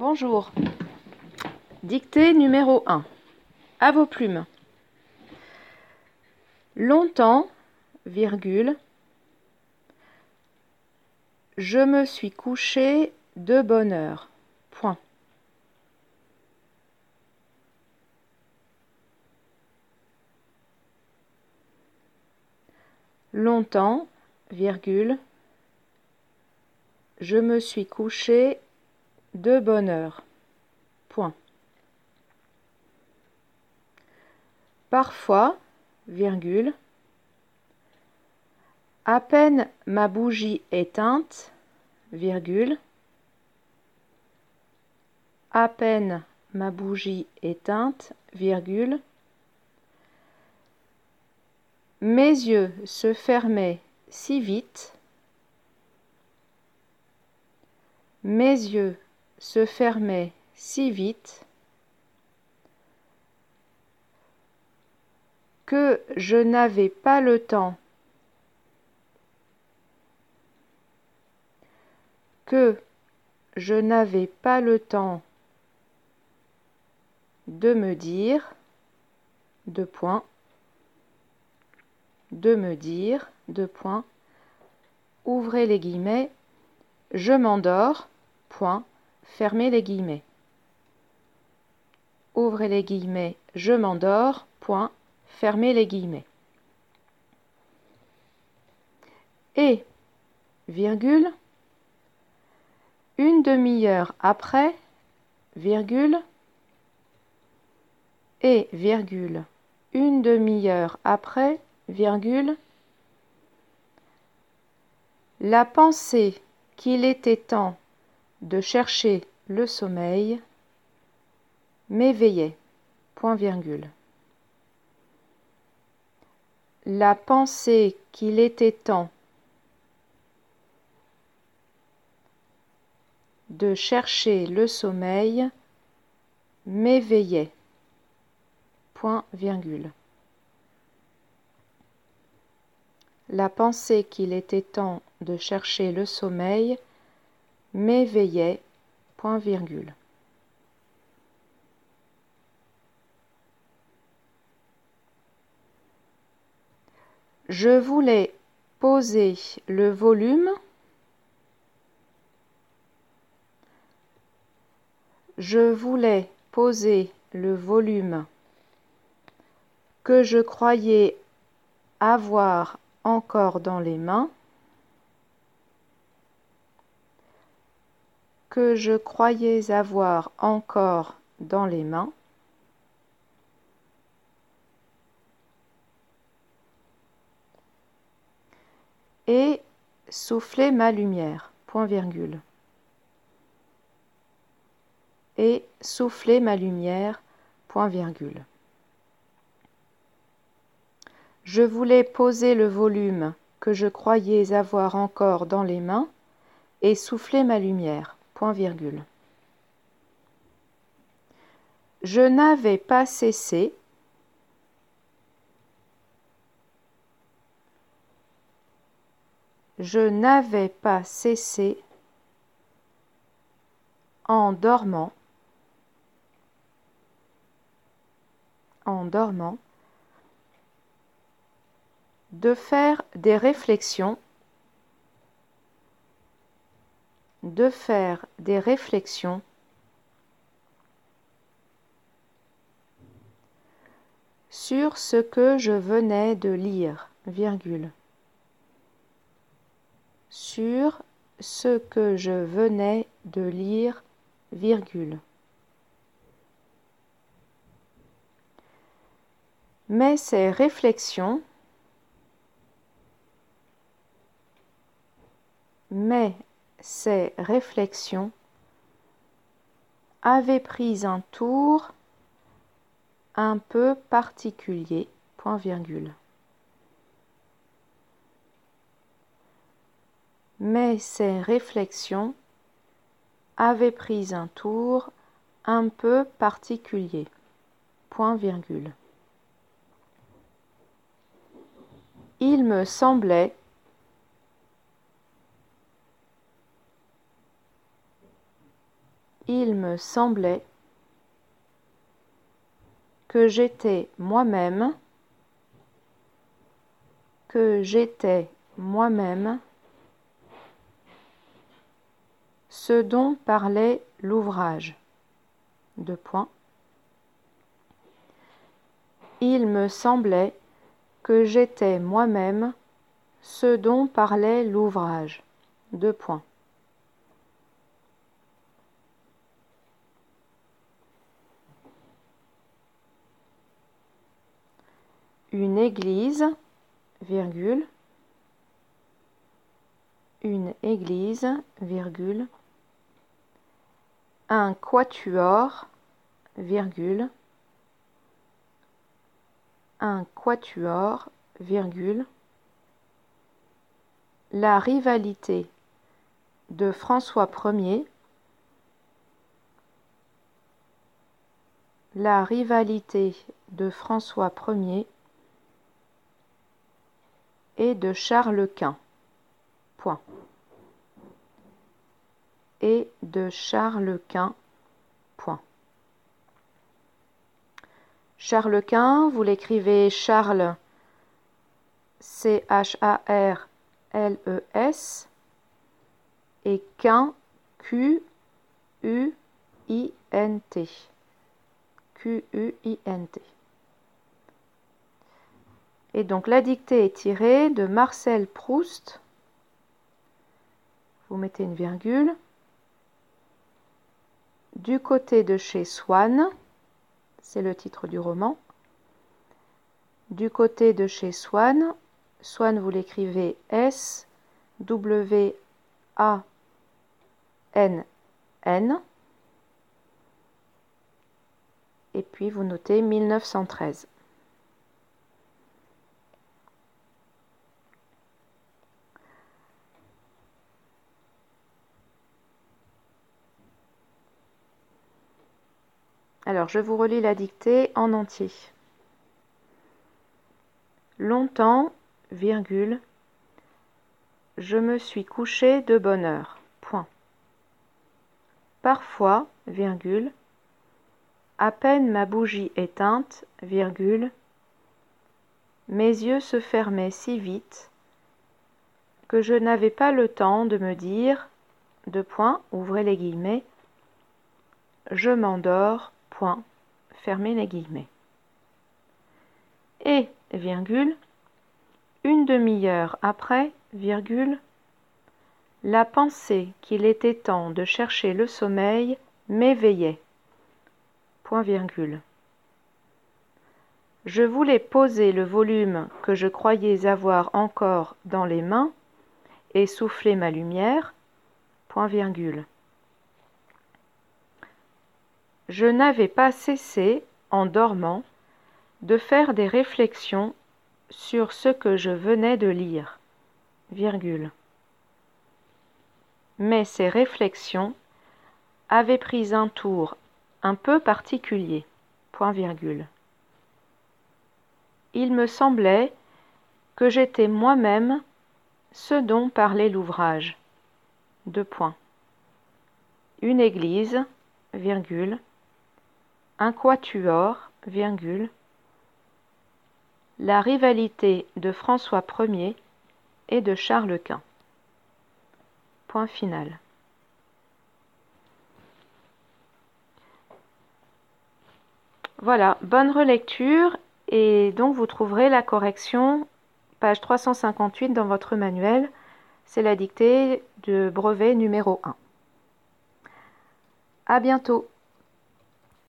Bonjour. Dictée numéro 1. À vos plumes. Longtemps, virgule, je me suis couché de bonne heure. Point. Longtemps, virgule, je me suis couché de bonne heure. Point. Parfois, virgule, à peine ma bougie éteinte, virgule, à peine ma bougie éteinte, virgule, mes yeux se fermaient si vite, mes yeux se fermaient si vite que je n'avais pas le temps que je n'avais pas le temps de me dire de point de me dire de point ouvrez les guillemets je m'endors point fermez les guillemets. Ouvrez les guillemets je m'endors point fermez les guillemets. Et virgule une demi-heure après virgule et virgule une demi-heure après virgule la pensée qu'il était temps de chercher le sommeil m'éveillait. La pensée qu'il était temps de chercher le sommeil m'éveillait. La pensée qu'il était temps de chercher le sommeil m'éveillait. Je voulais poser le volume Je voulais poser le volume que je croyais avoir encore dans les mains, que je croyais avoir encore dans les mains, et souffler ma lumière. Point virgule et souffler ma lumière, point virgule. Je voulais poser le volume que je croyais avoir encore dans les mains et souffler ma lumière, Je n'avais pas cessé Je n'avais pas cessé en dormant en dormant, de faire des réflexions, de faire des réflexions sur ce que je venais de lire, virgule, sur ce que je venais de lire, virgule. Mais ces réflexions mais ces réflexions avaient pris un tour un peu particulier, point virgule. Mais ces réflexions avaient pris un tour un peu particulier, point virgule. Il me semblait Il me semblait que j'étais moi-même, que j'étais moi-même ce dont parlait l'ouvrage. Deux points. Il me semblait que j'étais moi-même ce dont parlait l'ouvrage. Deux points. Une église, une église, un quatuor, un quatuor, la rivalité de François Ier, la rivalité de François Ier et de Charles Quint. Et de Charles Quint. Point. Charles Quint, vous l'écrivez Charles C-H-A-R-L-E-S et Quint Q-U-I-N-T. Q-U-I-N-T. Et donc la dictée est tirée de Marcel Proust. Vous mettez une virgule. Du côté de chez Swann, c'est le titre du roman. Du côté de chez Swann, Swann vous l'écrivez S W A N N et puis vous notez 1913. Alors, je vous relis la dictée en entier. Longtemps, virgule, je me suis couché de bonne heure. Point. Parfois, virgule, à peine ma bougie éteinte, virgule, mes yeux se fermaient si vite que je n'avais pas le temps de me dire, de point, ouvrez les guillemets, je m'endors, point, les guillemets. Et, virgule, une demi-heure après, virgule, la pensée qu'il était temps de chercher le sommeil m'éveillait. Point virgule. Je voulais poser le volume que je croyais avoir encore dans les mains et souffler ma lumière. Point virgule. Je n'avais pas cessé, en dormant, de faire des réflexions sur ce que je venais de lire. Mais ces réflexions avaient pris un tour un peu particulier. Il me semblait que j'étais moi-même ce dont parlait l'ouvrage. Deux points. Une église, un quatuor, virgule, la rivalité de François Ier et de Charles Quint. Point final. Voilà, bonne relecture et donc vous trouverez la correction page 358 dans votre manuel. C'est la dictée de brevet numéro 1. À bientôt.